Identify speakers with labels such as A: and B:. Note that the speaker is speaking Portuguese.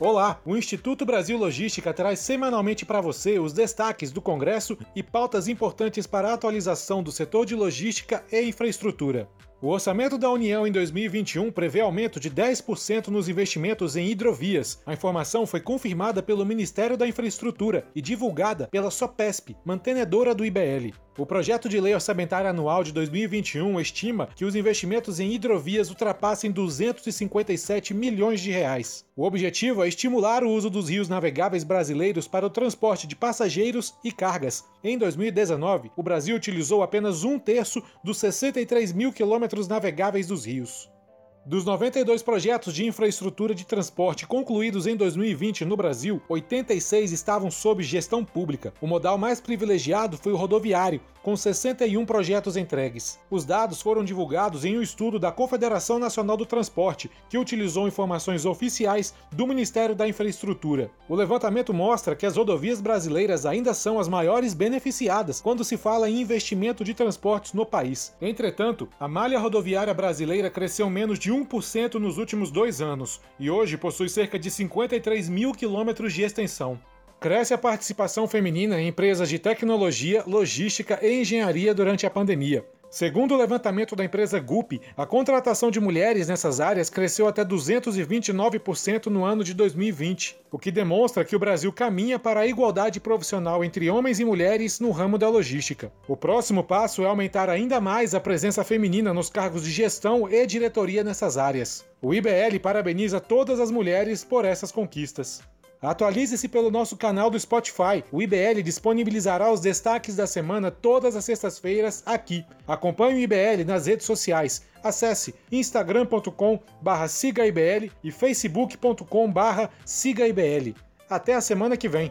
A: Olá! O Instituto Brasil Logística traz semanalmente para você os destaques do Congresso e pautas importantes para a atualização do setor de logística e infraestrutura. O orçamento da União em 2021 prevê aumento de 10% nos investimentos em hidrovias. A informação foi confirmada pelo Ministério da Infraestrutura e divulgada pela Sopesp, mantenedora do IBL. O projeto de lei orçamentária anual de 2021 estima que os investimentos em hidrovias ultrapassem 257 milhões de reais. O objetivo é estimular o uso dos rios navegáveis brasileiros para o transporte de passageiros e cargas. Em 2019, o Brasil utilizou apenas um terço dos 63 mil quilômetros navegáveis dos rios. Dos 92 projetos de infraestrutura de transporte concluídos em 2020 no Brasil, 86 estavam sob gestão pública. O modal mais privilegiado foi o rodoviário, com 61 projetos entregues. Os dados foram divulgados em um estudo da Confederação Nacional do Transporte, que utilizou informações oficiais do Ministério da Infraestrutura. O levantamento mostra que as rodovias brasileiras ainda são as maiores beneficiadas quando se fala em investimento de transportes no país. Entretanto, a malha rodoviária brasileira cresceu menos de 1% nos últimos dois anos e hoje possui cerca de 53 mil quilômetros de extensão. Cresce a participação feminina em empresas de tecnologia, logística e engenharia durante a pandemia. Segundo o levantamento da empresa GUP, a contratação de mulheres nessas áreas cresceu até 229% no ano de 2020, o que demonstra que o Brasil caminha para a igualdade profissional entre homens e mulheres no ramo da logística. O próximo passo é aumentar ainda mais a presença feminina nos cargos de gestão e diretoria nessas áreas. O IBL parabeniza todas as mulheres por essas conquistas. Atualize-se pelo nosso canal do Spotify. O IBL disponibilizará os destaques da semana todas as sextas-feiras aqui. Acompanhe o IBL nas redes sociais. Acesse instagram.com/sigaibl e facebook.com/sigaibl. Até a semana que vem.